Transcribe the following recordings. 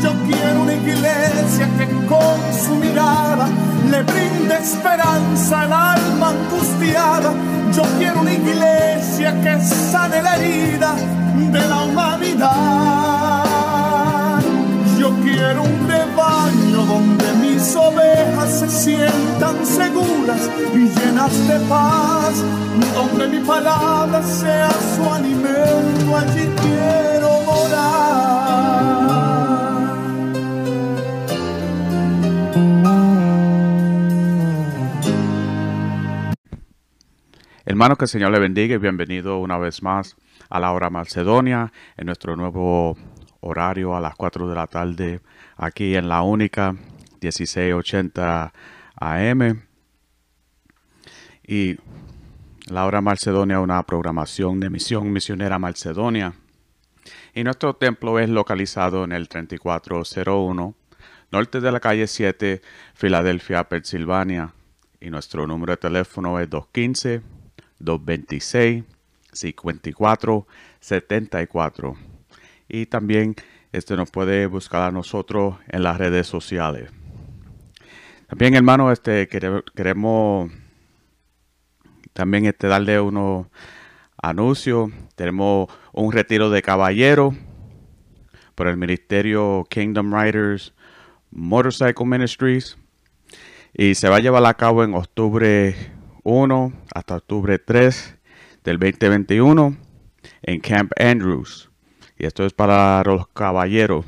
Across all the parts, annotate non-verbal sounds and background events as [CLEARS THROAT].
Yo quiero una iglesia que con su mirada le brinde esperanza al alma angustiada. Yo quiero una iglesia que sane la herida de la humanidad. Yo quiero un rebaño mis ovejas se sientan seguras y llenas de paz, donde mi palabra sea su alimento, allí quiero morar. Hermanos, que el Señor le bendiga y bienvenido una vez más a la hora Macedonia en nuestro nuevo horario a las 4 de la tarde aquí en la única 1680 AM. Y la hora Macedonia, una programación de misión misionera Macedonia. Y nuestro templo es localizado en el 3401, norte de la calle 7, Filadelfia, Pensilvania. Y nuestro número de teléfono es 215-226-5474. Y también este nos puede buscar a nosotros en las redes sociales. También, hermano, este queremos también este, darle unos anuncios. Tenemos un retiro de caballero por el ministerio Kingdom Riders Motorcycle Ministries. Y se va a llevar a cabo en octubre 1 hasta octubre 3 del 2021 en Camp Andrews. Y esto es para los caballeros.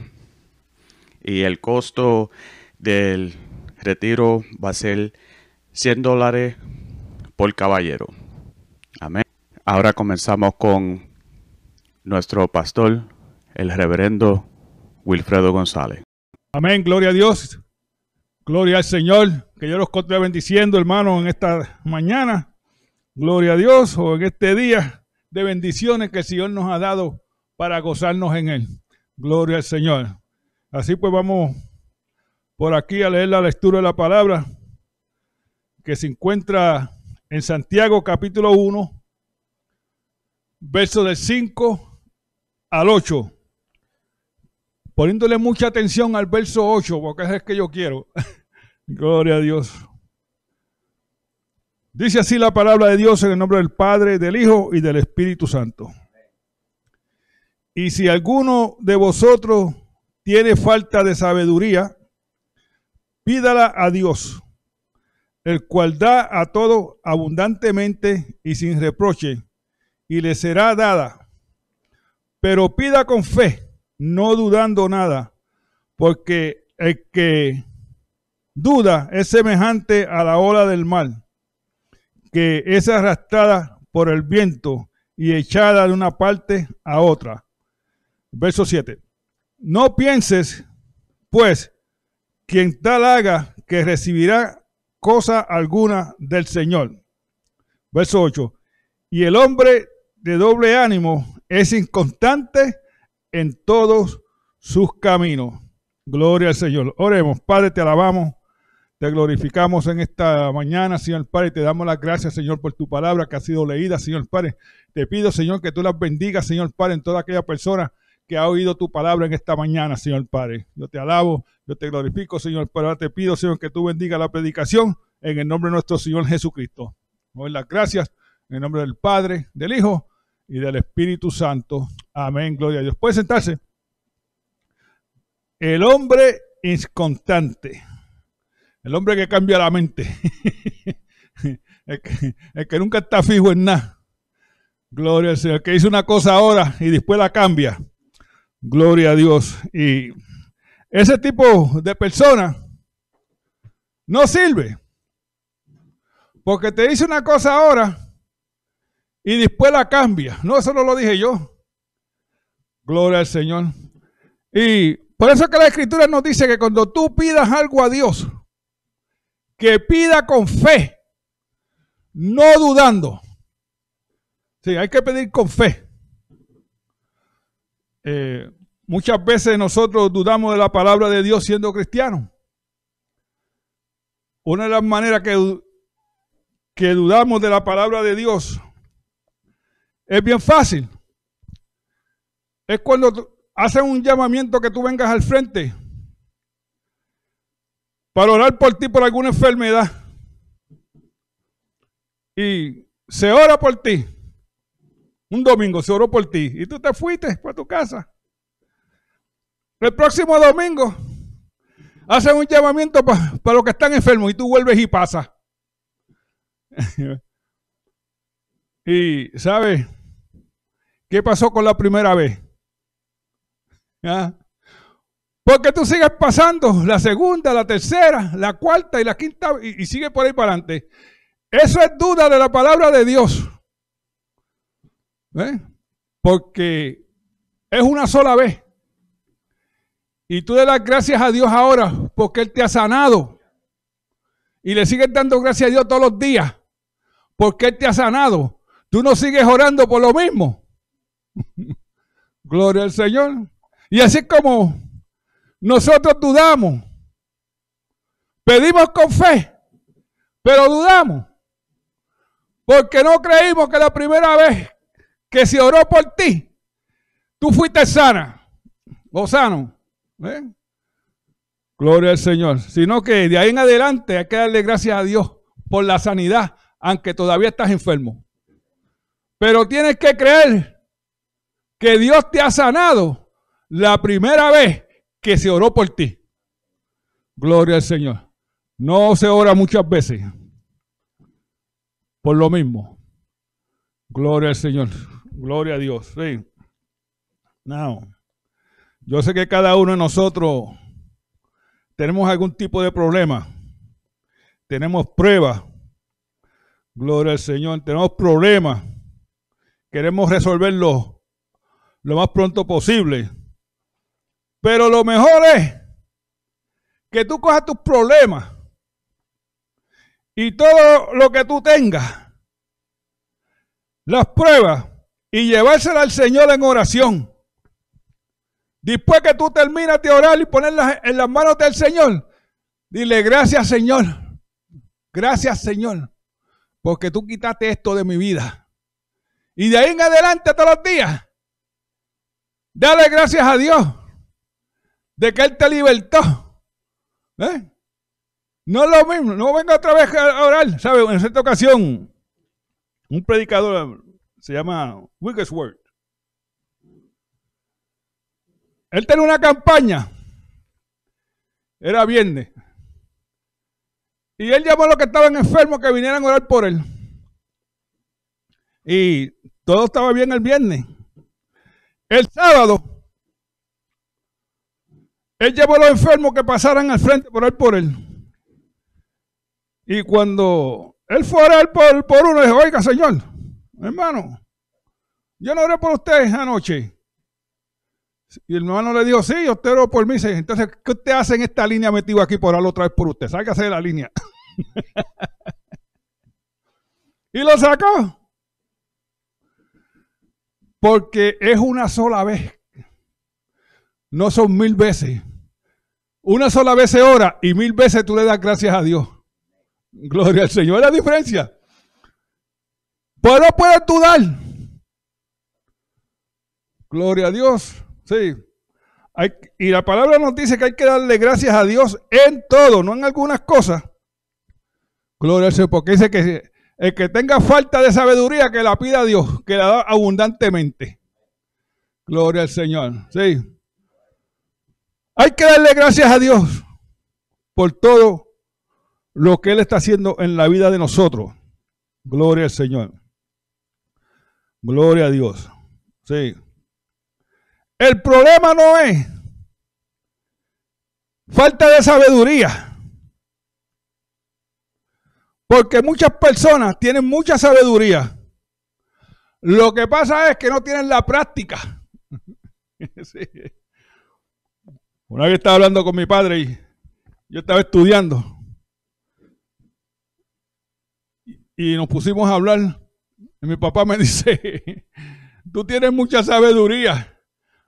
Y el costo del retiro va a ser 100 dólares por caballero. Amén. Ahora comenzamos con nuestro pastor, el reverendo Wilfredo González. Amén, gloria a Dios. Gloria al Señor. Que yo los continúe bendiciendo, hermanos, en esta mañana. Gloria a Dios o en este día de bendiciones que el Señor nos ha dado para gozarnos en Él. Gloria al Señor. Así pues vamos por aquí a leer la lectura de la palabra que se encuentra en Santiago capítulo 1, verso del 5 al 8. Poniéndole mucha atención al verso 8, porque es que yo quiero. [LAUGHS] Gloria a Dios. Dice así la palabra de Dios en el nombre del Padre, del Hijo y del Espíritu Santo. Y si alguno de vosotros tiene falta de sabiduría, pídala a Dios, el cual da a todo abundantemente y sin reproche, y le será dada. Pero pida con fe, no dudando nada, porque el que duda es semejante a la ola del mal, que es arrastrada por el viento y echada de una parte a otra. Verso 7. No pienses, pues, quien tal haga que recibirá cosa alguna del Señor. Verso 8. Y el hombre de doble ánimo es inconstante en todos sus caminos. Gloria al Señor. Oremos, Padre, te alabamos, te glorificamos en esta mañana, Señor Padre, te damos las gracias, Señor, por tu palabra que ha sido leída, Señor Padre. Te pido, Señor, que tú las bendigas, Señor Padre, en toda aquella persona que ha oído tu palabra en esta mañana, Señor Padre. Yo te alabo, yo te glorifico, Señor Padre. Te pido, Señor, que tú bendiga la predicación en el nombre de nuestro Señor Jesucristo. Doy las gracias en el nombre del Padre, del Hijo y del Espíritu Santo. Amén, gloria a Dios. Puede sentarse. El hombre inconstante. El hombre que cambia la mente. [LAUGHS] el, que, el que nunca está fijo en nada. Gloria al Señor. El que dice una cosa ahora y después la cambia. Gloria a Dios. Y ese tipo de persona no sirve. Porque te dice una cosa ahora y después la cambia. No, eso no lo dije yo. Gloria al Señor. Y por eso que la escritura nos dice que cuando tú pidas algo a Dios, que pida con fe, no dudando. Sí, hay que pedir con fe. Eh, muchas veces nosotros dudamos de la palabra de Dios siendo cristianos. Una de las maneras que, que dudamos de la palabra de Dios es bien fácil. Es cuando hacen un llamamiento que tú vengas al frente para orar por ti por alguna enfermedad. Y se ora por ti. Un domingo se oró por ti y tú te fuiste para tu casa. El próximo domingo hacen un llamamiento para, los que están enfermos y tú vuelves y pasas. [LAUGHS] y, ¿sabes? ¿Qué pasó con la primera vez? ¿Ah? Porque tú sigues pasando la segunda, la tercera, la cuarta y la quinta y, y sigue por ahí para adelante. Eso es duda de la palabra de Dios. ¿Eh? Porque es una sola vez. Y tú le das gracias a Dios ahora porque Él te ha sanado. Y le sigues dando gracias a Dios todos los días porque Él te ha sanado. Tú no sigues orando por lo mismo. [LAUGHS] Gloria al Señor. Y así como nosotros dudamos, pedimos con fe, pero dudamos. Porque no creímos que la primera vez que se oró por ti, tú fuiste sana o sano. ¿eh? Gloria al Señor. Sino que de ahí en adelante hay que darle gracias a Dios por la sanidad, aunque todavía estás enfermo. Pero tienes que creer que Dios te ha sanado la primera vez que se oró por ti. Gloria al Señor. No se ora muchas veces. Por lo mismo. Gloria al Señor. Gloria a Dios. Sí. No. Yo sé que cada uno de nosotros tenemos algún tipo de problema. Tenemos pruebas. Gloria al Señor. Tenemos problemas. Queremos resolverlos lo más pronto posible. Pero lo mejor es que tú cojas tus problemas y todo lo que tú tengas, las pruebas, y llevárselas al Señor en oración. Después que tú terminas de orar y ponerlas en las manos del Señor, dile gracias Señor, gracias Señor, porque tú quitaste esto de mi vida. Y de ahí en adelante todos los días, dale gracias a Dios de que Él te libertó. ¿Eh? No es lo mismo, no venga otra vez a orar. ¿Sabe? En cierta ocasión, un predicador se llama Wigglesworth. Él tenía una campaña. Era viernes. Y él llamó a los que estaban enfermos que vinieran a orar por él. Y todo estaba bien el viernes. El sábado, él llevó a los enfermos que pasaran al frente por él por él. Y cuando él fue a orar por, uno, dijo, oiga, señor, hermano, yo no oré por usted anoche. Y el hermano le dijo, sí, usted oró por mí. Entonces, ¿qué usted hace en esta línea metido aquí por orar otra vez por usted? Sácase de la línea. [LAUGHS] y lo sacó. Porque es una sola vez. No son mil veces. Una sola vez se ora y mil veces tú le das gracias a Dios. Gloria al Señor. La diferencia. Pero no puedes dudar. Gloria a Dios. Sí. y la palabra nos dice que hay que darle gracias a Dios en todo, no en algunas cosas. Gloria al Señor, porque dice que el que tenga falta de sabiduría, que la pida a Dios, que la da abundantemente. Gloria al Señor. Sí. Hay que darle gracias a Dios por todo lo que Él está haciendo en la vida de nosotros. Gloria al Señor. Gloria a Dios. Sí. El problema no es falta de sabiduría. Porque muchas personas tienen mucha sabiduría. Lo que pasa es que no tienen la práctica. [LAUGHS] Una vez estaba hablando con mi padre y yo estaba estudiando. Y nos pusimos a hablar. Y mi papá me [LAUGHS] dice, tú tienes mucha sabiduría,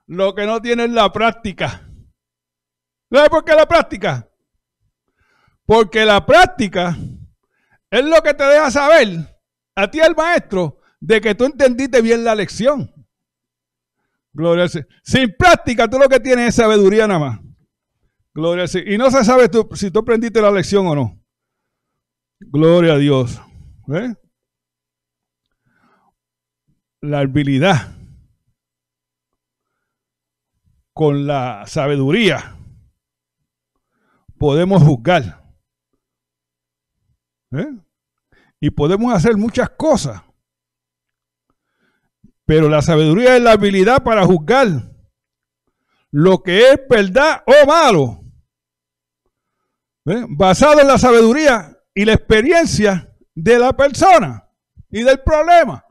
lo que no tienes la práctica. ¿Sabes por qué la práctica? Porque la práctica es lo que te deja saber a ti el maestro de que tú entendiste bien la lección. Gloria al Señor. Sin práctica, tú lo que tienes es sabiduría nada más. Gloria al Señor. Y no se sabe si tú aprendiste la lección o no. Gloria a Dios. La habilidad con la sabiduría podemos juzgar. Y podemos hacer muchas cosas. Pero la sabiduría es la habilidad para juzgar lo que es verdad o malo. Basado en la sabiduría y la experiencia de la persona y del problema.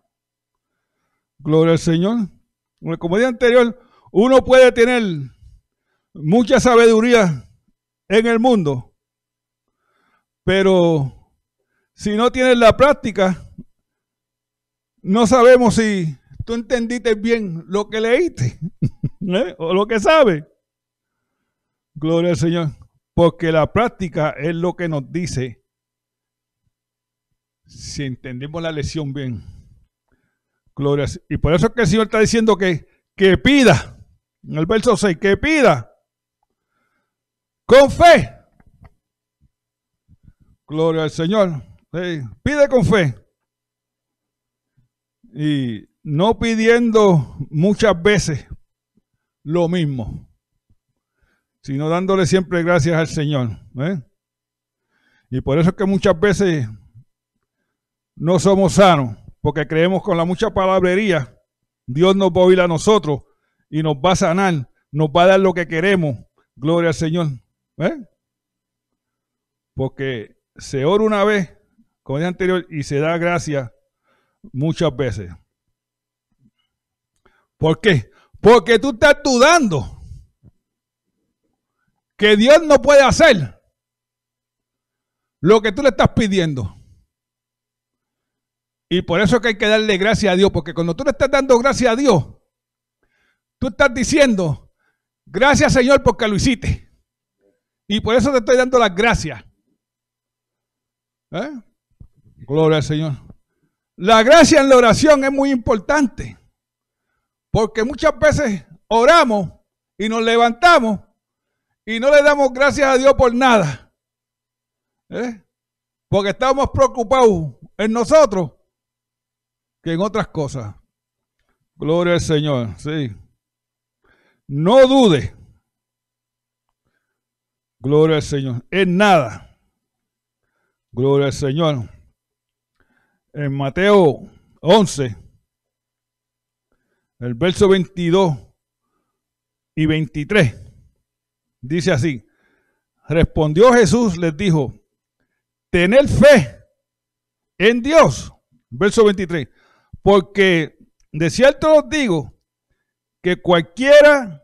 Gloria al Señor. Como día anterior, uno puede tener mucha sabiduría en el mundo, pero si no tienes la práctica, no sabemos si tú entendiste bien lo que leíste [LAUGHS] ¿eh? o lo que sabes. Gloria al Señor. Porque la práctica es lo que nos dice si entendemos la lección bien. Gloria. Y por eso es que el Señor está diciendo que, que pida. En el verso 6, que pida. Con fe. Gloria al Señor. pide con fe. Y no pidiendo muchas veces lo mismo, sino dándole siempre gracias al Señor. ¿eh? Y por eso es que muchas veces no somos sanos, porque creemos con la mucha palabrería, Dios nos va a oír a nosotros y nos va a sanar, nos va a dar lo que queremos. Gloria al Señor. ¿eh? Porque se ora una vez, como el anterior, y se da gracias muchas veces. ¿Por qué? Porque tú estás dudando que Dios no puede hacer lo que tú le estás pidiendo. Y por eso es que hay que darle gracias a Dios, porque cuando tú le estás dando gracias a Dios, tú estás diciendo, gracias Señor porque lo hiciste. Y por eso te estoy dando las gracias. ¿Eh? Gloria al Señor. La gracia en la oración es muy importante. Porque muchas veces oramos y nos levantamos y no le damos gracias a Dios por nada. ¿Eh? Porque estamos preocupados en nosotros que en otras cosas. Gloria al Señor, sí. No dude. Gloria al Señor. En nada. Gloria al Señor. En Mateo 11, el verso 22 y 23 dice así, respondió Jesús, les dijo, tener fe en Dios, verso 23, porque de cierto os digo que cualquiera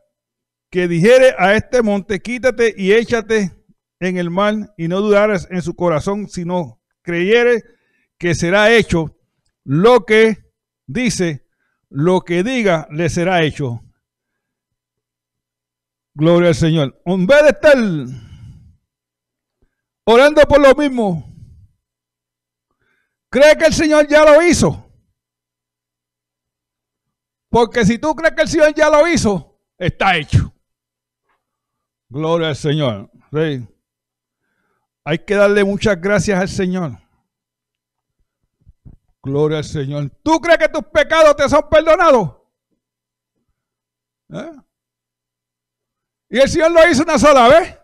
que dijere a este monte, quítate y échate en el mar y no dudares en su corazón, sino creyere que será hecho lo que dice, lo que diga le será hecho. Gloria al Señor. En vez de estar orando por lo mismo, cree que el Señor ya lo hizo. Porque si tú crees que el Señor ya lo hizo, está hecho. Gloria al Señor. Hay que darle muchas gracias al Señor. Gloria al Señor. ¿Tú crees que tus pecados te son perdonados? ¿Eh? Y el Señor lo hizo una sola vez.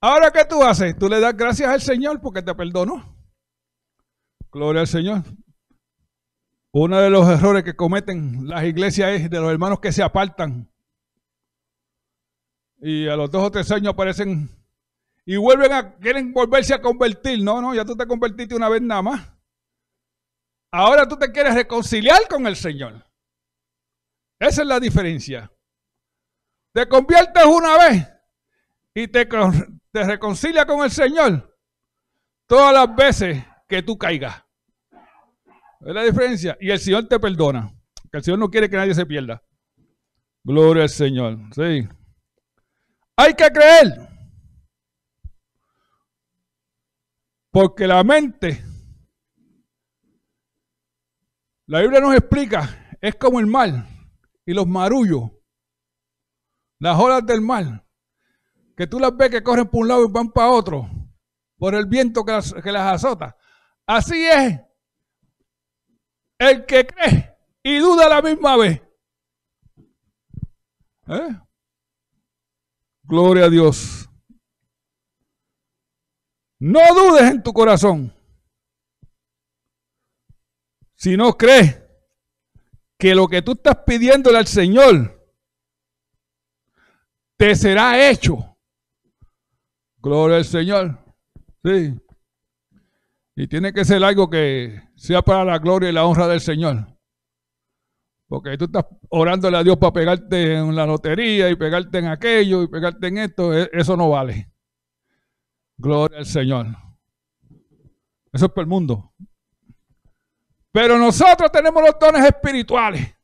Ahora, ¿qué tú haces? Tú le das gracias al Señor porque te perdonó. Gloria al Señor. Uno de los errores que cometen las iglesias es de los hermanos que se apartan. Y a los dos o tres años aparecen y vuelven a, quieren volverse a convertir. No, no, ya tú te convertiste una vez nada más. Ahora tú te quieres reconciliar con el Señor. Esa es la diferencia. te conviertes una vez y te, te reconcilia con el Señor todas las veces que tú caigas. Es la diferencia. Y el Señor te perdona. Que el Señor no quiere que nadie se pierda. Gloria al Señor. Sí. Hay que creer. Porque la mente, la Biblia nos explica, es como el mar y los marullos, las olas del mar, que tú las ves que corren por un lado y van para otro, por el viento que las, que las azota. Así es el que cree y duda a la misma vez. ¿Eh? Gloria a Dios. No dudes en tu corazón. Si no crees que lo que tú estás pidiéndole al Señor te será hecho. Gloria al Señor. Sí. Y tiene que ser algo que sea para la gloria y la honra del Señor. Porque tú estás orándole a Dios para pegarte en la lotería y pegarte en aquello y pegarte en esto. E, eso no vale. Gloria al Señor. Eso es para el mundo. Pero nosotros tenemos los dones espirituales.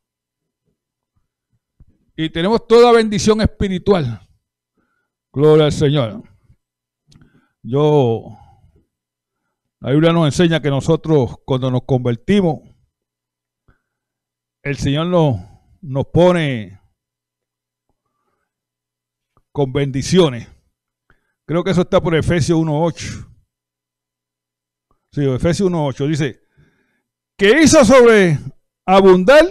Y tenemos toda bendición espiritual. Gloria al Señor. Yo la Biblia nos enseña que nosotros cuando nos convertimos, el Señor nos, nos pone con bendiciones. Creo que eso está por Efesios 1.8. Sí, Efesios 1.8 dice, que hizo sobre abundar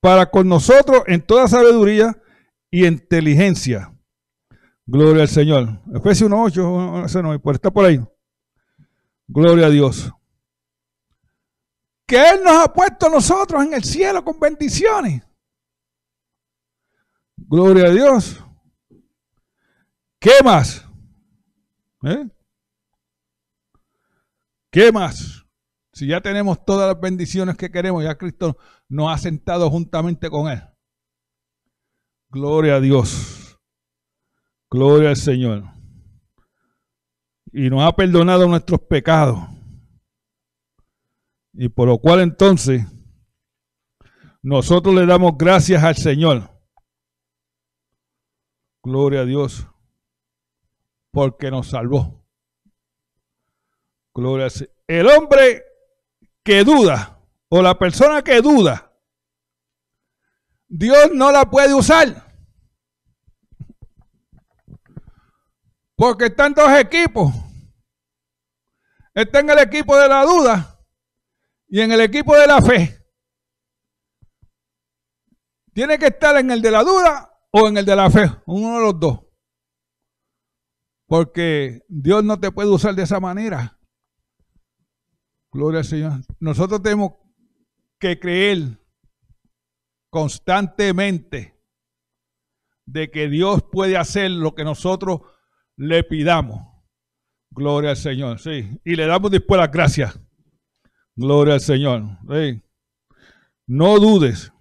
para con nosotros en toda sabiduría y inteligencia. Gloria al Señor. Efesios 1.8, ese no, está por ahí. Gloria a Dios. Que Él nos ha puesto a nosotros en el cielo con bendiciones. Gloria a Dios. ¿Qué más? ¿Eh? ¿Qué más? Si ya tenemos todas las bendiciones que queremos, ya Cristo nos ha sentado juntamente con Él. Gloria a Dios. Gloria al Señor y nos ha perdonado nuestros pecados. Y por lo cual entonces nosotros le damos gracias al Señor. Gloria a Dios. Porque nos salvó. Gloria a Dios. El hombre que duda o la persona que duda, Dios no la puede usar. Porque están dos equipos. Está en el equipo de la duda y en el equipo de la fe. Tiene que estar en el de la duda o en el de la fe, uno de los dos. Porque Dios no te puede usar de esa manera. Gloria al Señor. Nosotros tenemos que creer constantemente de que Dios puede hacer lo que nosotros le pidamos. Gloria al Señor, sí. Y le damos después las gracias. Gloria al Señor. Sí. No dudes.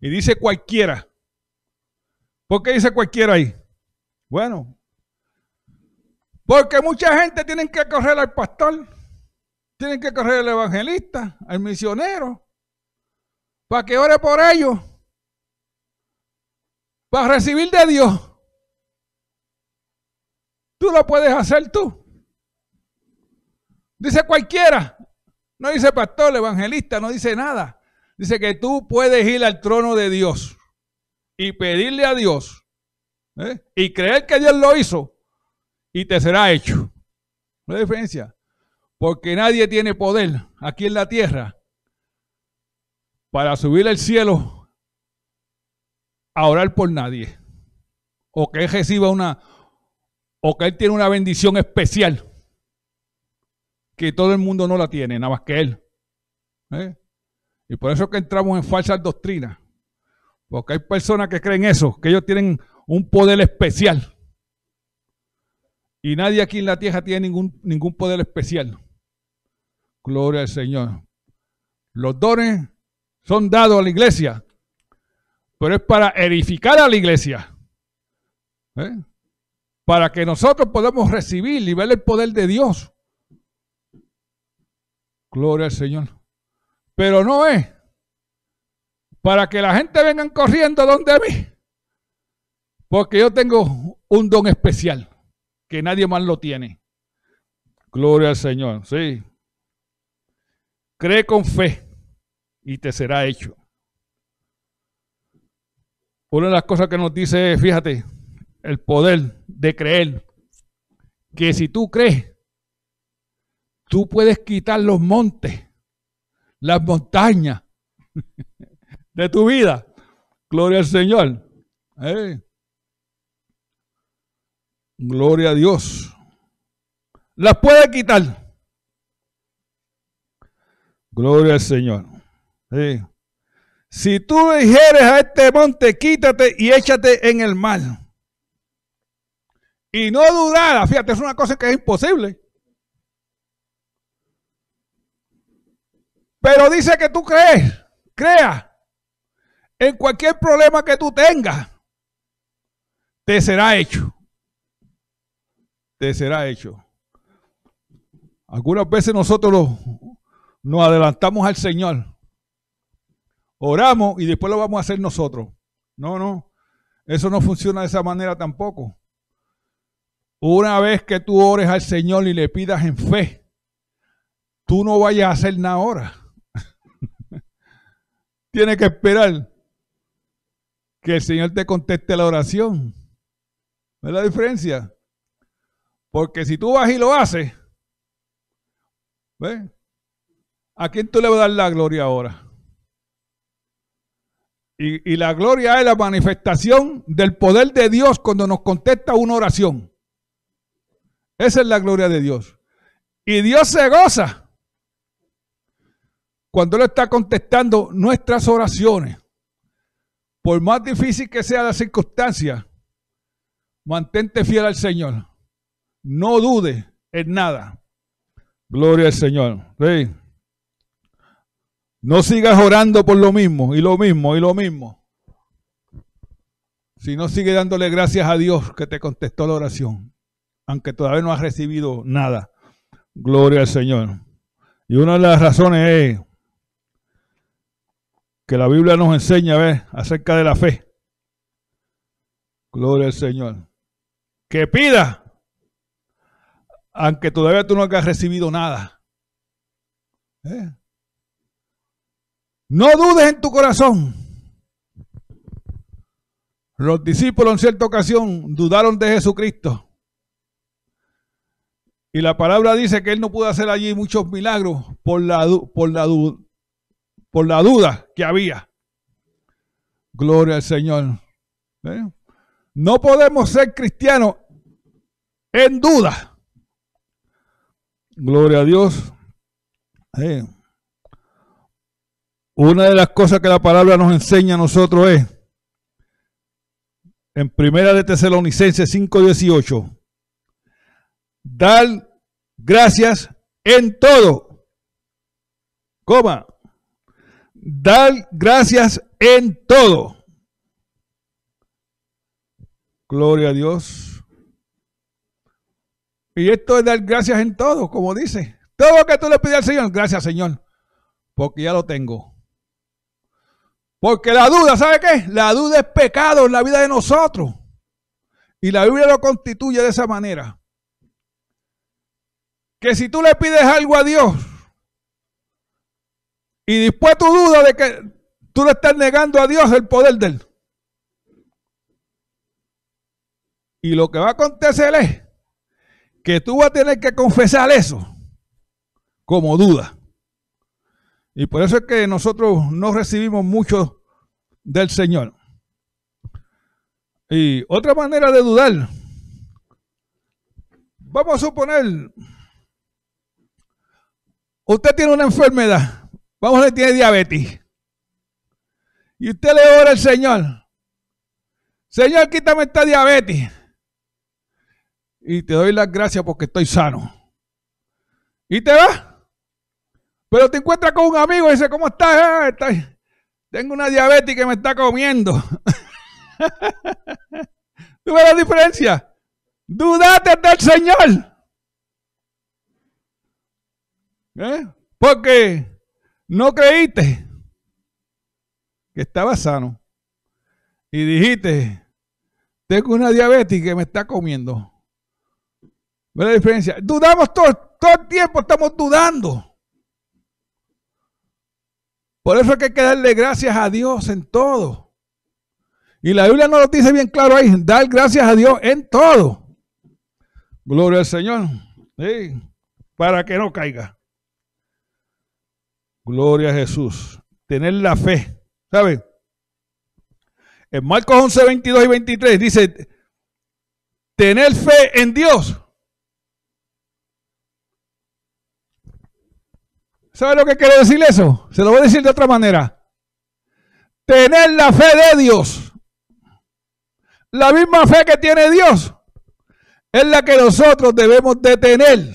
Y dice cualquiera. ¿Por qué dice cualquiera ahí? Bueno, porque mucha gente tiene que correr al pastor, tienen que correr al evangelista, al misionero, para que ore por ellos, para recibir de Dios. Tú lo puedes hacer tú. Dice cualquiera. No dice pastor, evangelista, no dice nada. Dice que tú puedes ir al trono de Dios y pedirle a Dios ¿eh? y creer que Dios lo hizo y te será hecho. No hay diferencia. Porque nadie tiene poder aquí en la tierra para subir al cielo a orar por nadie. O que reciba una, o que Él tiene una bendición especial que todo el mundo no la tiene, nada más que Él. ¿eh? Y por eso es que entramos en falsas doctrinas. Porque hay personas que creen eso, que ellos tienen un poder especial. Y nadie aquí en la tierra tiene ningún, ningún poder especial. Gloria al Señor. Los dones son dados a la iglesia pero es para edificar a la iglesia. ¿Eh? Para que nosotros podamos recibir y ver el poder de Dios. Gloria al Señor. Pero no es para que la gente venga corriendo donde mí. Porque yo tengo un don especial que nadie más lo tiene. Gloria al Señor, sí. Cree con fe y te será hecho. Una de las cosas que nos dice, fíjate, el poder de creer, que si tú crees, tú puedes quitar los montes, las montañas [LAUGHS] de tu vida. Gloria al Señor. Eh. Gloria a Dios. Las puede quitar. Gloria al Señor. Si tú dijeres a este monte, quítate y échate en el mar. Y no dudar, fíjate, es una cosa que es imposible. Pero dice que tú crees, crea en cualquier problema que tú tengas, te será hecho. Te será hecho. Algunas veces nosotros nos adelantamos al Señor. Oramos y después lo vamos a hacer nosotros. No, no. Eso no funciona de esa manera tampoco. Una vez que tú ores al Señor y le pidas en fe, tú no vayas a hacer nada ahora. [LAUGHS] Tienes que esperar que el Señor te conteste la oración. ¿Ves la diferencia? Porque si tú vas y lo haces, ¿ves? ¿A quién tú le vas a dar la gloria ahora? Y, y, la gloria es la manifestación del poder de Dios cuando nos contesta una oración. Esa es la gloria de Dios. Y Dios se goza cuando Él está contestando nuestras oraciones. Por más difícil que sea la circunstancia, mantente fiel al Señor. No dude en nada. Gloria al Señor. No sigas orando por lo mismo y lo mismo y lo mismo. Si no sigue dándole gracias a Dios que te contestó la oración, aunque todavía no has recibido nada. Gloria al Señor. Y una de las razones es que la Biblia nos enseña ver acerca de la fe. Gloria al Señor. Que pida, aunque todavía tú no hayas recibido nada. ¿Eh? No dudes en tu corazón. Los discípulos en cierta ocasión dudaron de Jesucristo. Y la palabra dice que él no pudo hacer allí muchos milagros por la, por la, por la duda que había. Gloria al Señor. ¿Eh? No podemos ser cristianos en duda. Gloria a Dios. ¿Eh? Una de las cosas que la palabra nos enseña a nosotros es en Primera de Tesalonicenses 5:18 dar gracias en todo. Coma, Dar gracias en todo. Gloria a Dios. Y esto es dar gracias en todo, como dice. Todo lo que tú le pides al Señor, gracias Señor, porque ya lo tengo. Porque la duda, ¿sabe qué? La duda es pecado en la vida de nosotros. Y la Biblia lo constituye de esa manera. Que si tú le pides algo a Dios, y después tú dudas de que tú le estás negando a Dios el poder de él. Y lo que va a acontecer es que tú vas a tener que confesar eso como duda. Y por eso es que nosotros no recibimos mucho del Señor. Y otra manera de dudar, vamos a suponer, usted tiene una enfermedad Vamos a tiene diabetes. Y usted le ora al Señor. Señor, quítame esta diabetes. Y te doy las gracias porque estoy sano. Y te va. Pero te encuentras con un amigo y dice, ¿cómo estás? Ah, Tengo una diabetes que me está comiendo. [LAUGHS] ¿Tú ves la diferencia? Dudate del Señor. ¿Eh? Porque no creíste que estaba sano. Y dijiste, tengo una diabetes que me está comiendo. ¿Ves la diferencia? Dudamos todo, todo el tiempo, estamos dudando. Por eso hay que darle gracias a Dios en todo. Y la Biblia nos lo dice bien claro ahí, dar gracias a Dios en todo. Gloria al Señor. para que no caiga. Gloria a Jesús. Tener la fe. ¿Sabe? En Marcos 11, 22 y 23 dice, tener fe en Dios. ¿Sabe lo que quiere decir eso? Se lo voy a decir de otra manera. Tener la fe de Dios. La misma fe que tiene Dios es la que nosotros debemos de tener.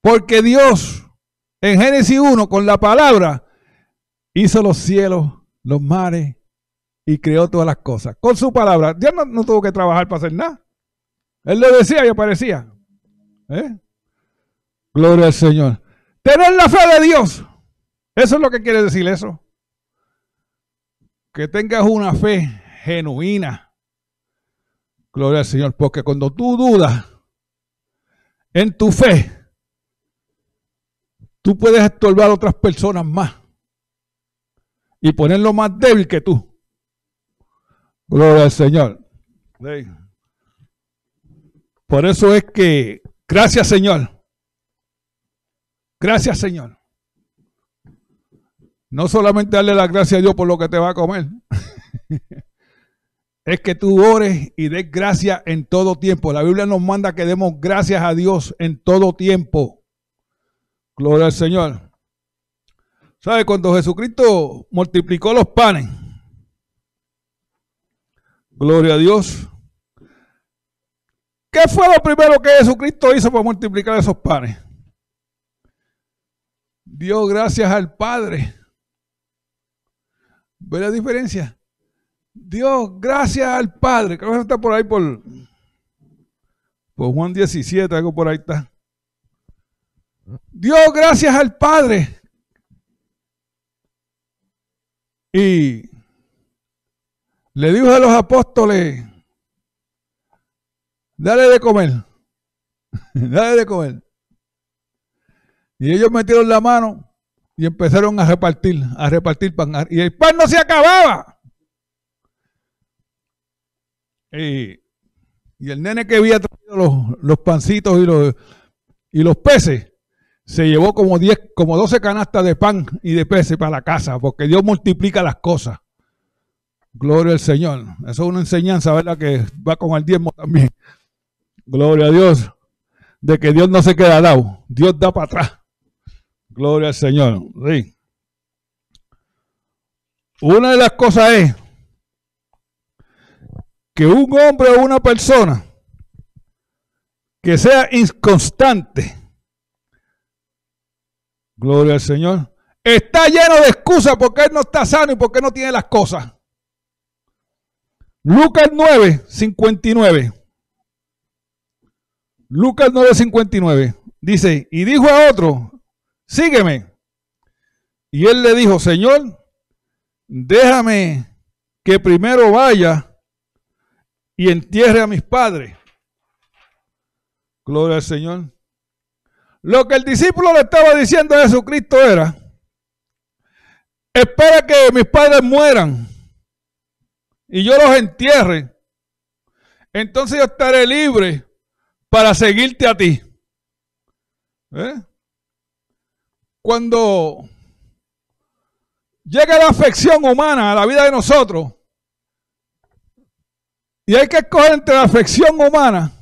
Porque Dios, en Génesis 1, con la palabra, hizo los cielos, los mares y creó todas las cosas. Con su palabra. Dios no, tuvo que trabajar para hacer nada. Él lo decía y aparecía. ¿Eh? Gloria al Señor. Tener la fe de Dios. Eso es lo que quiere decir eso. Que tengas una fe genuina. Gloria al Señor. Porque cuando tú dudas en tu fe, tú puedes estorbar a otras personas más y ponerlo más débil que tú. Gloria al Señor. Por eso es que, gracias Señor, Gracias, Señor. No solamente darle la gracia a Dios por lo que te va a comer. [LAUGHS] es que tú ores y des gracias en todo tiempo. La Biblia nos manda que demos gracias a Dios en todo tiempo. Gloria al Señor. ¿Sabe? Cuando Jesucristo multiplicó los panes. Gloria a Dios. ¿Qué fue lo primero que Jesucristo hizo para multiplicar esos panes? dio gracias al Padre. ¿Ve la diferencia? Dios gracias al Padre. Creo que está por ahí por, por Juan 17, algo por ahí está. Dios gracias al Padre. Y le dijo a los apóstoles, dale de comer, [LAUGHS] dale de comer. Y ellos metieron la mano y empezaron a repartir, a repartir pan. Y el pan no se acababa. Y, el nene que había traído los, pancitos y los, y los peces, se llevó como 10, como 12 canastas de pan y de peces para la casa, porque Dios multiplica las cosas. Gloria al Señor. Eso es una enseñanza, ¿verdad? Que va con el diezmo también. Gloria a Dios. De que Dios no se queda dado. Dios da para atrás. Gloria al Señor. Una de las cosas es que un hombre o una persona que sea inconstante, gloria al Señor, está lleno de excusas porque él no está sano y porque no tiene las cosas. Lucas 9, 59. Lucas 9, 59. Dice, y dijo a otro, sígueme. Y él le dijo, Señor, déjame que primero vaya y entierre a mis padres. Gloria al Señor. Lo que el discípulo le estaba diciendo a Jesucristo era, espera que mis padres mueran y yo los entierre. Entonces yo estaré libre para seguirte a ti. ¿Eh? Cuando llega la afección humana a la vida de nosotros, y hay que escoger entre la afección humana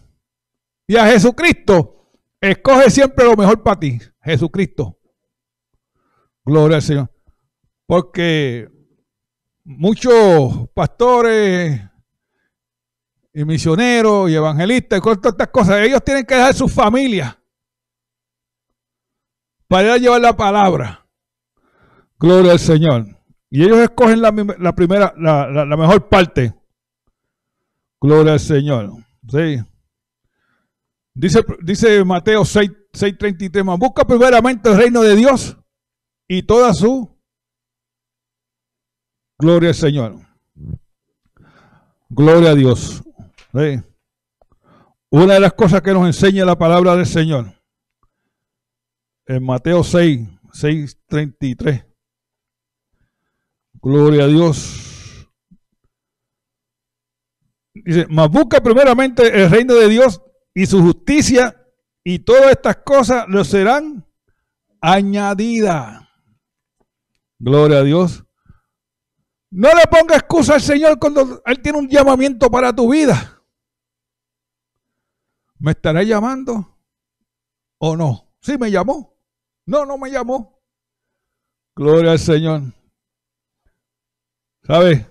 y a Jesucristo, escoge siempre lo mejor para ti, Jesucristo. Gloria al Señor. Porque muchos pastores y misioneros y evangelistas y todas estas cosas, ellos tienen que dejar sus familias para a llevar la palabra. Gloria al Señor. Y ellos escogen la, primera, la, mejor parte. Gloria al Señor. Sí. Dice, dice Mateo 6, 6:33, busca primeramente el reino de Dios y toda su gloria al Señor. Gloria a Dios. Una de las cosas que nos enseña la palabra del Señor en Mateo 6, 6:33. Gloria a Dios. Dice, mas busca primeramente el reino de Dios y su justicia y todas estas cosas le serán añadidas. Gloria a Dios. No le ponga excusa al Señor cuando Él tiene un llamamiento para tu vida. ¿Me estará llamando o no? Sí, me llamó. No, no me llamó. Gloria al Señor. ¿Sabe?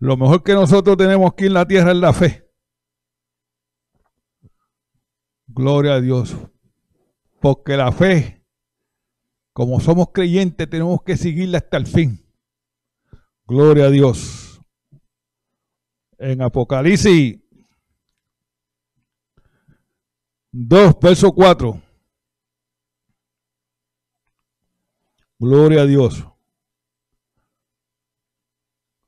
Lo mejor que nosotros tenemos aquí en la tierra es la fe. Gloria a Dios. Porque la fe, como somos creyentes, tenemos que seguirla hasta el fin. Gloria a Dios. En Apocalipsis 2, verso 4. Gloria a Dios.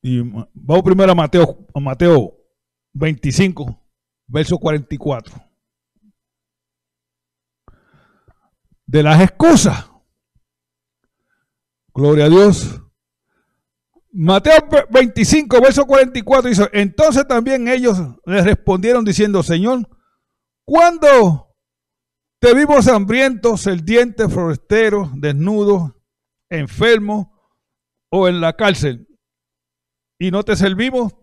Y vamos primero a Mateo, a Mateo 25, verso 44. De las excusas. Gloria a Dios. Mateo 25, verso 44 dice, entonces también ellos le respondieron diciendo, Señor, ¿cuándo te vimos hambrientos, diente forasteros, desnudos, enfermos o en la cárcel y no te servimos?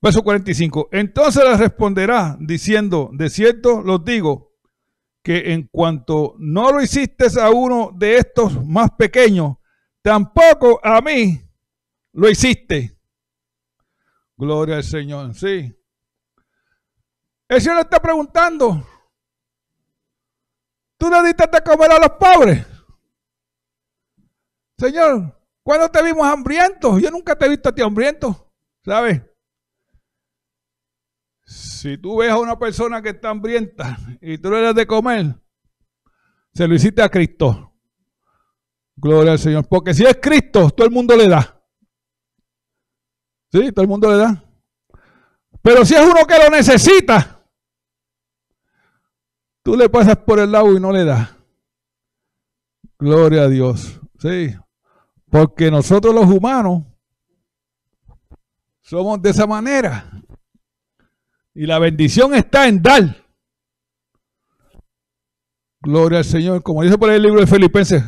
Verso 45. Entonces le responderá diciendo, de cierto los digo, que en cuanto no lo hiciste a uno de estos más pequeños, tampoco a mí lo hiciste. Gloria al Señor, sí. El Señor está preguntando, ¿tú le diste comer a los pobres? Señor, ¿cuándo te vimos hambrientos? Yo nunca te he visto a ti hambriento, ¿sabes? Si tú ves a una persona que está hambrienta y tú le das de comer, se lo hiciste a Cristo. Gloria al Señor. Porque si es Cristo, todo el mundo le da. Sí, todo el mundo le da. Pero si es uno que lo necesita, tú le pasas por el lado y no le das. Gloria a Dios. Sí. Porque nosotros los humanos somos de esa manera. Y la bendición está en dar. Gloria al Señor. Como dice por el libro de Filipenses.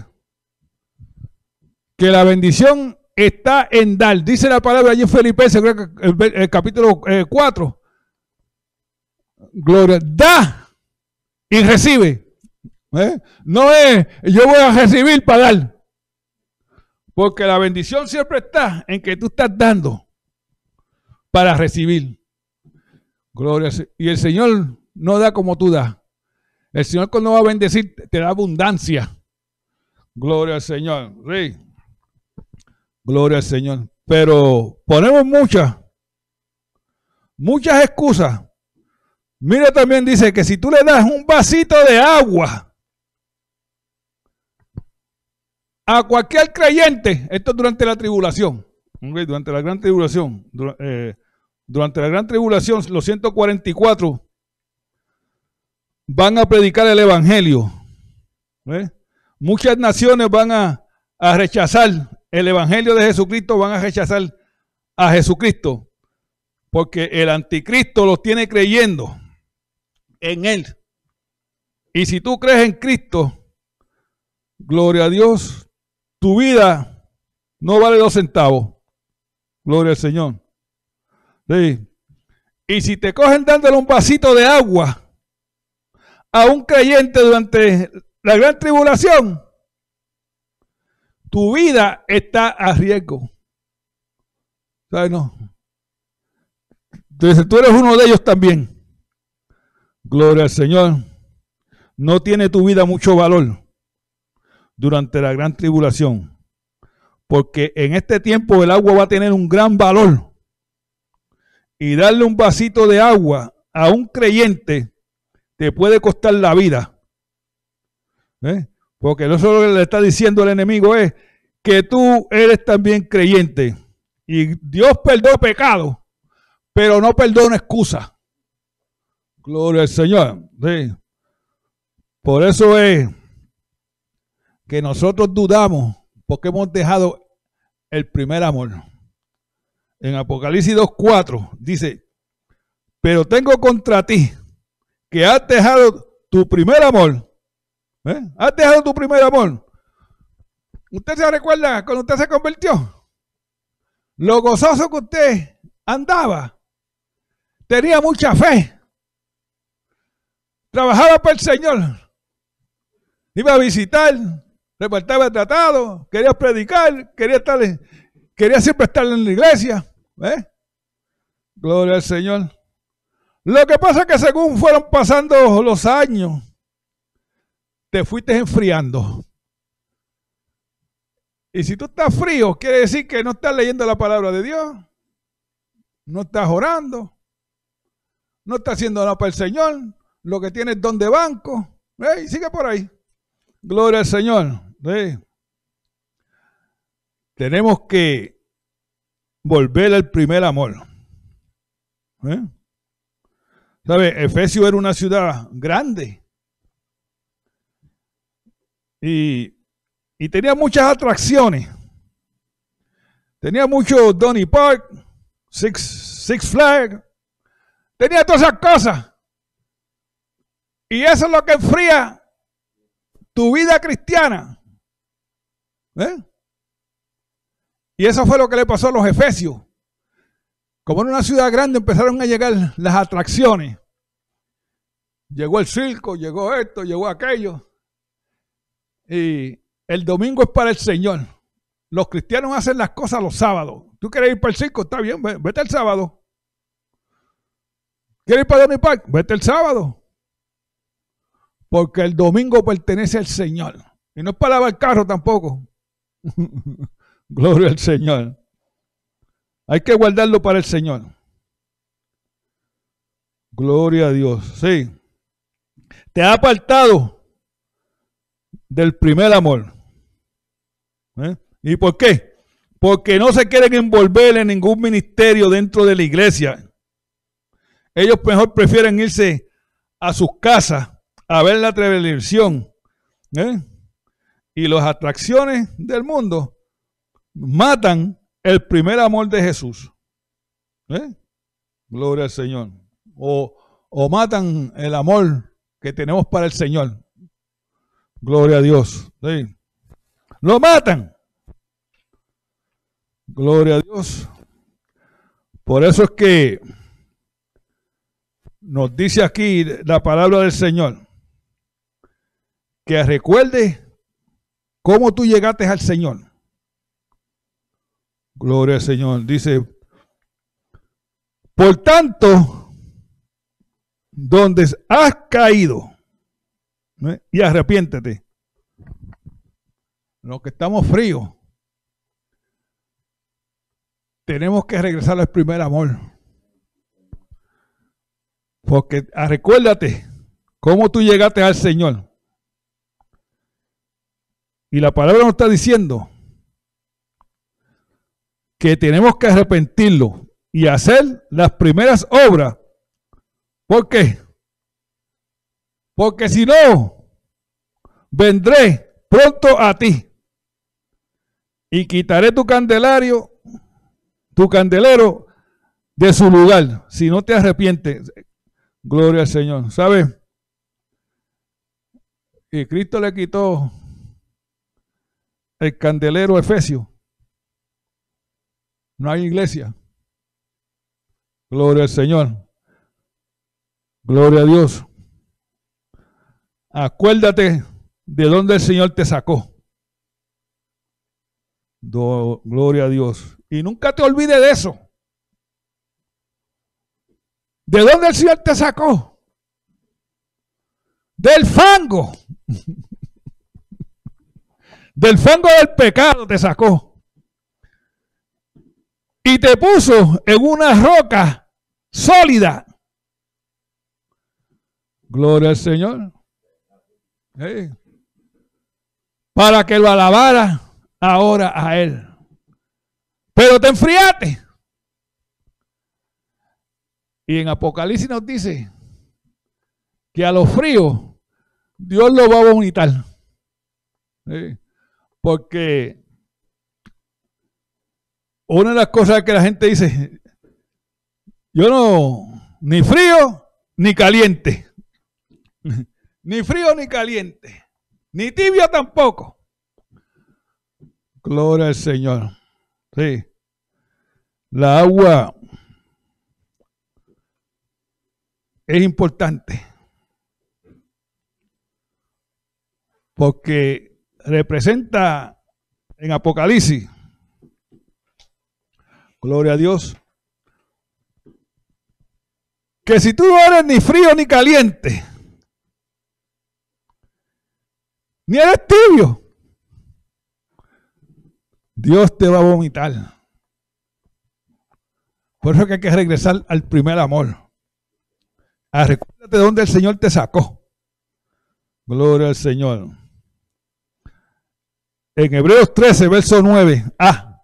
Que la bendición está en dar. Dice la palabra allí en Filipenses, el, capítulo 4. Eh, Gloria. Da y recibe. ¿Eh? No es yo voy a recibir para dar. Porque la bendición siempre está en que tú estás dando para recibir. Gloria. Y el Señor no da como tú das. El Señor cuando va a bendecir te da abundancia. Gloria al Señor. Sí. Gloria al Señor. Pero ponemos muchas, muchas excusas. Mira también dice que si tú le das un vasito de agua a cualquier creyente, esto durante la tribulación, durante la gran tribulación, eh, durante la gran tribulación, los 144 van a predicar el Evangelio. Muchas naciones van a, a rechazar el Evangelio de Jesucristo, van a rechazar a Jesucristo, porque el anticristo los tiene creyendo en Él. Y si tú crees en Cristo, gloria a Dios, tu vida no vale dos centavos. Gloria al Señor. Y si te cogen dándole un vasito de agua a un creyente durante la gran tribulación, tu vida está a riesgo. ¿Sabes? No. Entonces tú eres uno de ellos también. Gloria al Señor. No tiene tu vida mucho valor durante la gran tribulación. porque en este tiempo el agua va a tener un gran valor. Y darle un vasito de agua a un creyente te puede costar la vida. ¿Eh? Porque eso lo que le está diciendo el enemigo es que tú eres también creyente. Y Dios perdona pecado, pero no perdona excusa. Gloria al Señor. Por eso es que nosotros dudamos porque hemos dejado el primer amor. En Apocalipsis 2.4 dice, pero tengo contra ti que has dejado tu primer amor. ¿Eh? Has dejado tu primer amor. ¿Usted se recuerda cuando usted se convirtió? Lo gozoso que usted andaba. Tenía mucha fe. Trabajaba para el Señor. Iba a visitar, repartaba el tratado, quería predicar, quería estar, quería siempre estar en la iglesia. ¿eh? Gloria al Señor. Lo que pasa es que según fueron pasando los años, te fuiste enfriando. Y si tú estás frío, quiere decir que no estás leyendo la palabra de Dios, no estás orando, no estás haciendo nada para el Señor, lo que tienes don de banco, y sigue por ahí. Gloria al Señor. Tenemos que volver al primer amor. ¿Eh? ¿Sabe? Efesio era una ciudad grande. Y, tenía muchas atracciones. Tenía mucho Donny Park, Six, Six Flags. Tenía todas esas cosas. Y eso es lo que enfría tu vida cristiana. ¿Eh? Y eso fue lo que le pasó a los efesios. Como en una ciudad grande empezaron a llegar las atracciones. Llegó el circo, llegó esto, llegó aquello. Y el domingo es para el Señor. Los cristianos hacen las cosas los sábados. ¿Tú quieres ir para el circo? Está bien, vete el sábado. ¿Quieres ir para mi Park? Vete el sábado. Porque el domingo pertenece al Señor. Y no es para lavar el carro tampoco. [LAUGHS] Gloria al Señor. Hay que guardarlo para el Señor. Gloria a Dios. Sí. Te ha apartado del primer amor. ¿Eh? ¿Y por qué? Porque no se quieren envolver en ningún ministerio dentro de la iglesia. Ellos mejor prefieren irse a sus casas a ver la televisión. ¿eh? Y las atracciones del mundo matan el primer amor de Jesús. ¿Eh? Gloria al Señor. O, o matan el amor que tenemos para el Señor. Gloria a Dios. Lo matan. Gloria a Dios. Por eso es que nos dice aquí la palabra del Señor. Que recuerde cómo tú llegaste al Señor. Gloria al Señor. Dice, por tanto, donde has caído, y arrepiéntete. Los que estamos fríos, tenemos que regresar al primer amor. Porque ah, recuérdate cómo tú llegaste al Señor. Y la palabra nos está diciendo que tenemos que arrepentirlo y hacer las primeras obras. ¿Por qué? Porque si no, vendré pronto a ti y quitaré tu candelario, tu candelero de su lugar, si no te arrepientes. Gloria al Señor. ¿Sabes? Y Cristo le quitó el candelero Efesio no hay iglesia. Gloria al Señor. Gloria a Dios. Acuérdate de dónde el Señor te sacó. gloria a Dios. Y nunca te olvides de eso. ¿De dónde el Señor te sacó? Del fango. [LAUGHS] Del fango del pecado te sacó. Y te puso en una roca sólida. Gloria al Señor. Para que lo alabara ahora a Él. Pero te enfriaste. Y en Apocalipsis nos dice que a los fríos Dios lo va a vomitar. Porque una de las cosas que la gente dice, yo no, ni frío ni caliente. [LAUGHS] ni frío ni caliente. Ni tibio tampoco. Gloria al Señor. Sí. La agua es importante. Porque representa en Apocalipsis, gloria a Dios, que si tú no eres ni frío ni caliente, ni eres tibio, Dios te va a vomitar. Por eso que hay que regresar al primer amor. A recuérdate de dónde el Señor te sacó. Gloria al Señor. En Hebreos 13, verso 9. Ah,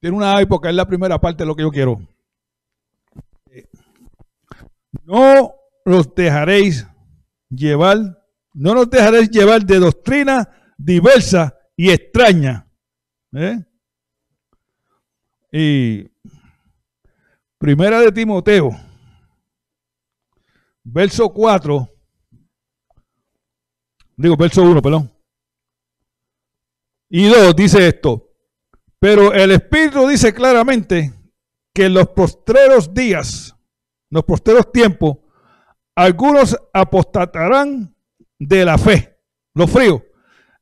tiene una A porque es la primera parte de lo que yo quiero. No los dejaréis llevar, no los dejaréis llevar de doctrina diversa y extraña. ¿eh? Y primera de Timoteo, verso 4, digo verso 1, perdón. Y 2 dice esto, pero el Espíritu dice claramente que en los postreros días, los postreros tiempos, algunos apostatarán de la fe, los fríos,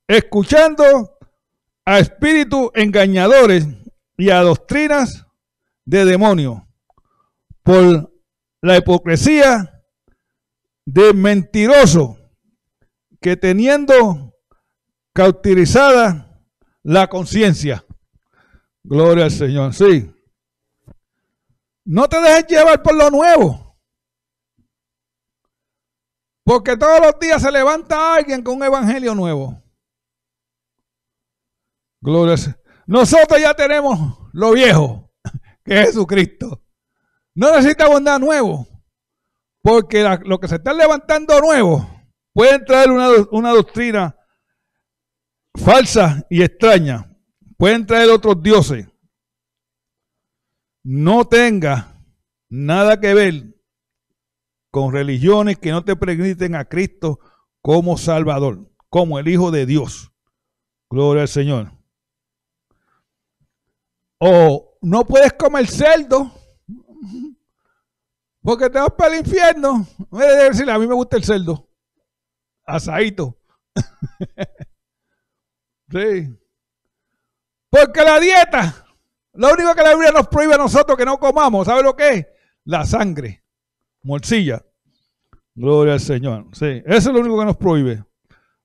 escuchando a espíritus engañadores y a doctrinas de demonios por la hipocresía de mentiroso que teniendo cauterizada la conciencia. Gloria al Señor, sí. No te dejes llevar por lo nuevo. Porque todos los días se levanta alguien con un evangelio nuevo. Gloria al Señor. Nosotros ya tenemos lo viejo, [LAUGHS] que es Jesucristo. No necesitamos nada nuevo. Porque lo que se está levantando nuevo puede traer una, una doctrina falsa y extraña. Pueden traer otros dioses. No tenga nada que ver con religiones que no te permiten a Cristo como Salvador, como el Hijo de Dios. Gloria al Señor. O no puedes comer cerdo porque te vas para el infierno. decirle, a mí me gusta el cerdo. Asadito. [LAUGHS] sí. Porque la dieta, lo único que la Biblia nos prohíbe a nosotros que no comamos, ¿sabe lo que es? La sangre, morcilla. Gloria al Señor. Sí, eso es lo único que nos prohíbe.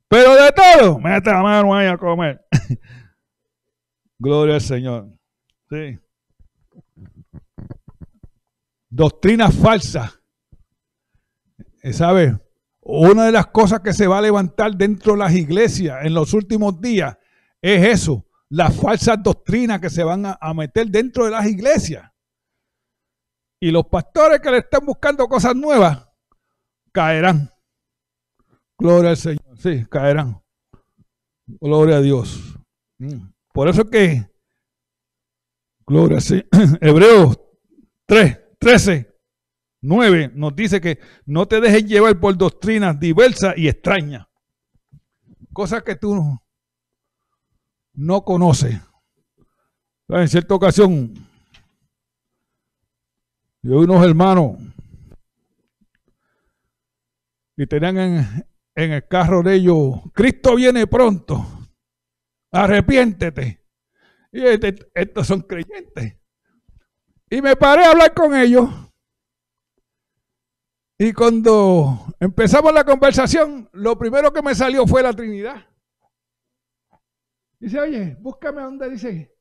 Pero de todo, mete la mano ahí a comer. [LAUGHS] Gloria al Señor. Sí. Doctrina falsa. ¿Sabe? Una de las cosas que se va a levantar dentro de las iglesias en los últimos días es eso, las falsas doctrinas que se van a, meter dentro de las iglesias. Y los pastores que le están buscando cosas nuevas, caerán. Gloria al Señor. Sí, caerán. Gloria a Dios. Mm. Por eso que, gloria, sí. [CLEARS THROAT] Hebreos 3, 13, 9 nos dice que no te dejes llevar por doctrinas diversas y extrañas. Cosas que tú no conoce. En cierta ocasión, yo vi unos hermanos y tenían en, el carro de ellos, Cristo viene pronto, arrepiéntete. Y este, estos son creyentes. Y me paré a hablar con ellos. Y cuando empezamos la conversación, lo primero que me salió fue la Trinidad. Dice, oye, búscame donde dice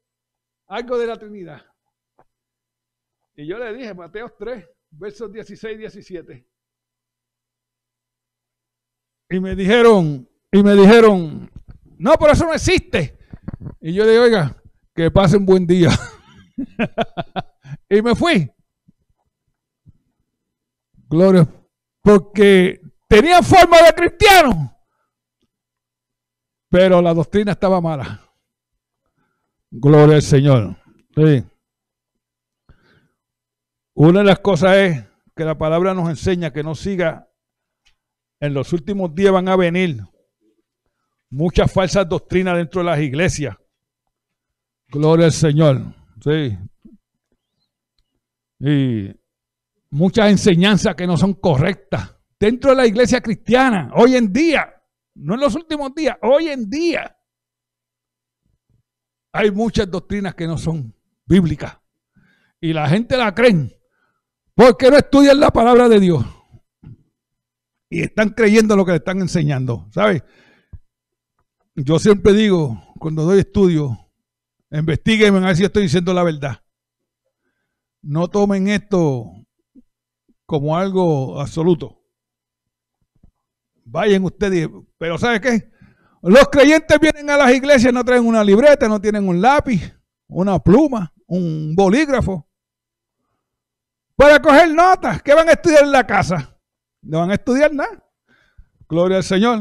algo de la Trinidad. Y yo le dije, Mateo 3, versos 16 y 17. Y me dijeron, y me dijeron, no, pero eso no existe. Y yo le dije, oiga, que pasen buen día. [LAUGHS] y me fui. Gloria. Porque tenía forma de cristiano. Pero la doctrina estaba mala. Gloria al Señor. Sí. Una de las cosas es que la palabra nos enseña que no siga. En los últimos días van a venir muchas falsas doctrinas dentro de las iglesias. Gloria al Señor. Sí. Y muchas enseñanzas que no son correctas dentro de la iglesia cristiana, hoy en día, no en los últimos días, hoy en día. Hay muchas doctrinas que no son bíblicas y la gente la creen porque no estudian la palabra de Dios y están creyendo lo que le están enseñando, ¿sabes? Yo siempre digo, cuando doy estudio, investiguen a ver si estoy diciendo la verdad. No tomen esto como algo absoluto. Vayan ustedes, pero ¿sabe qué? Los creyentes vienen a las iglesias, no traen una libreta, no tienen un lápiz, una pluma, un bolígrafo. Para coger notas, ¿qué van a estudiar en la casa? No van a estudiar nada. Gloria al Señor.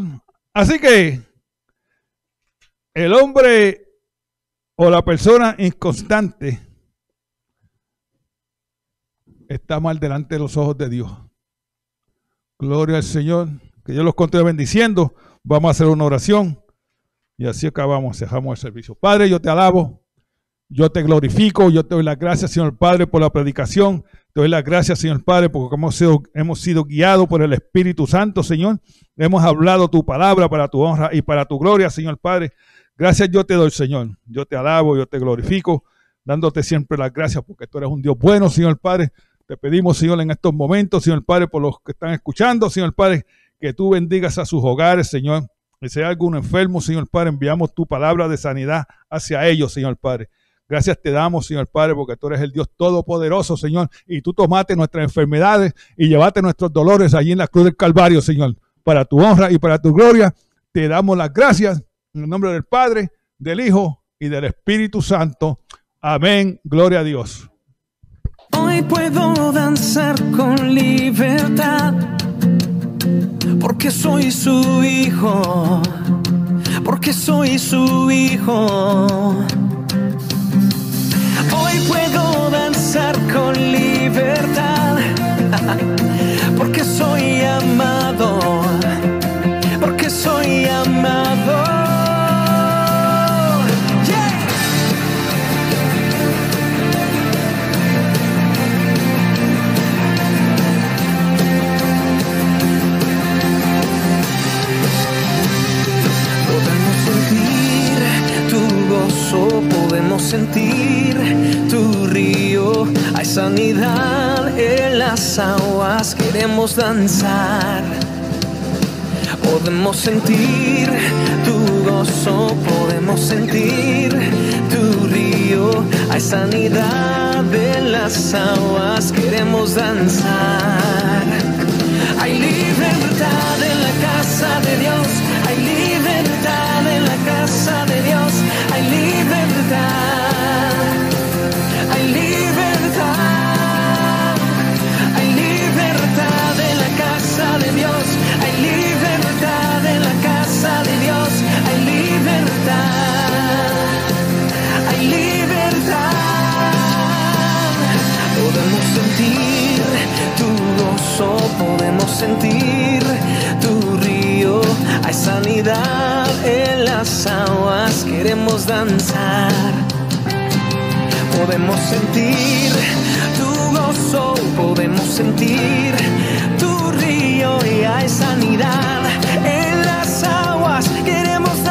Así que el hombre o la persona inconstante está mal delante de los ojos de Dios. Gloria al Señor. Que Dios los continúe bendiciendo. Vamos a hacer una oración. Y así acabamos, dejamos el servicio. Padre, yo te alabo. Yo te glorifico. Yo te doy las gracias, Señor Padre, por la predicación. Te doy las gracias, Señor Padre, porque hemos hemos sido guiados por el Espíritu Santo, Señor. Hemos hablado tu palabra para tu honra y para tu gloria, Señor Padre. Gracias yo te doy, Señor. Yo te alabo, yo te glorifico, dándote siempre las gracias porque tú eres un Dios bueno, Señor Padre. Te pedimos, Señor, en estos momentos, Señor Padre, por los que están escuchando, Señor Padre, que tú bendigas a sus hogares, Señor. Y si hay algún enfermo, Señor Padre, enviamos tu palabra de sanidad hacia ellos, Señor Padre. Gracias te damos, Señor Padre, porque tú eres el Dios todopoderoso, Señor, y tú tomaste nuestras enfermedades y llevaste nuestros dolores allí en la cruz del Calvario, Señor. Para tu honra y para tu gloria, te damos las gracias en el nombre del Padre, del Hijo y del Espíritu Santo. Amén. Gloria a Dios. Hoy puedo danzar con libertad, porque soy su hijo, porque soy su hijo. Hoy puedo Podemos sentir tu gozo, podemos sentir tu río. Hay sanidad en las aguas, queremos danzar. Hay libertad en la casa de Dios, hay sanidad en las aguas queremos danzar. Podemos sentir tu gozo, podemos sentir tu río y hay sanidad en las aguas. Queremos danzar.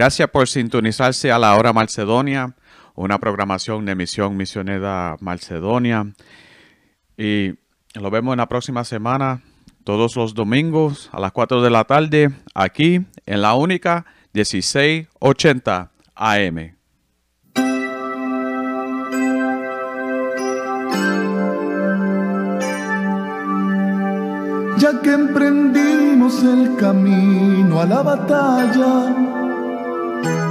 Gracias por sintonizarse a la hora Macedonia, una programación de Misión Misionera Macedonia. Y lo vemos en la próxima semana, todos los domingos a las 4 de la tarde, aquí en la única 1680 AM. ya que emprendimos el camino a la batalla,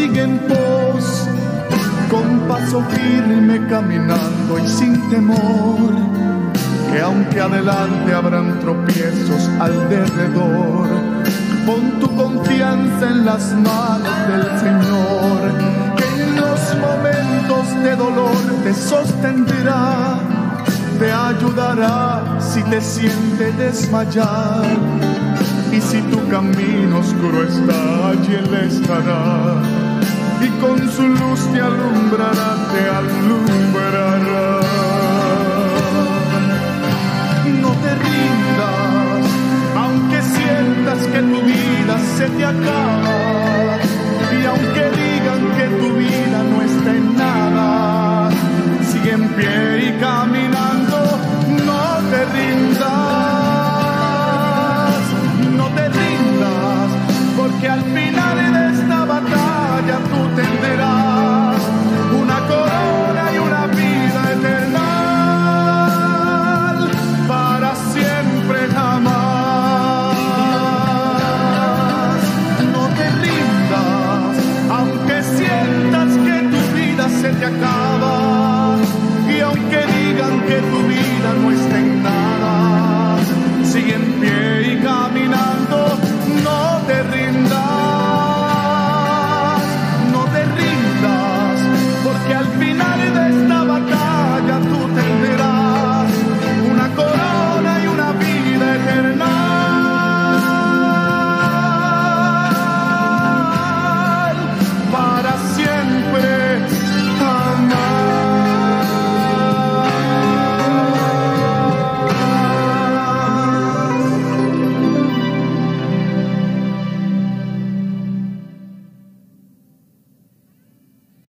caminando, sigue en pos, con paso firme caminando y sin temor, que aunque adelante habrán tropiezos alrededor, pon tu confianza en las manos del Señor, que en los momentos de dolor te sostendrá, te ayudará si te sientes desmayar. Y si tu camino oscuro está, allí Él estará y con su luz te alumbrará, te alumbrará. No te rindas, aunque sientas que tu vida se te acaba y aunque digan que tu vida no está en nada, sigue en pie y caminando, no te rindas.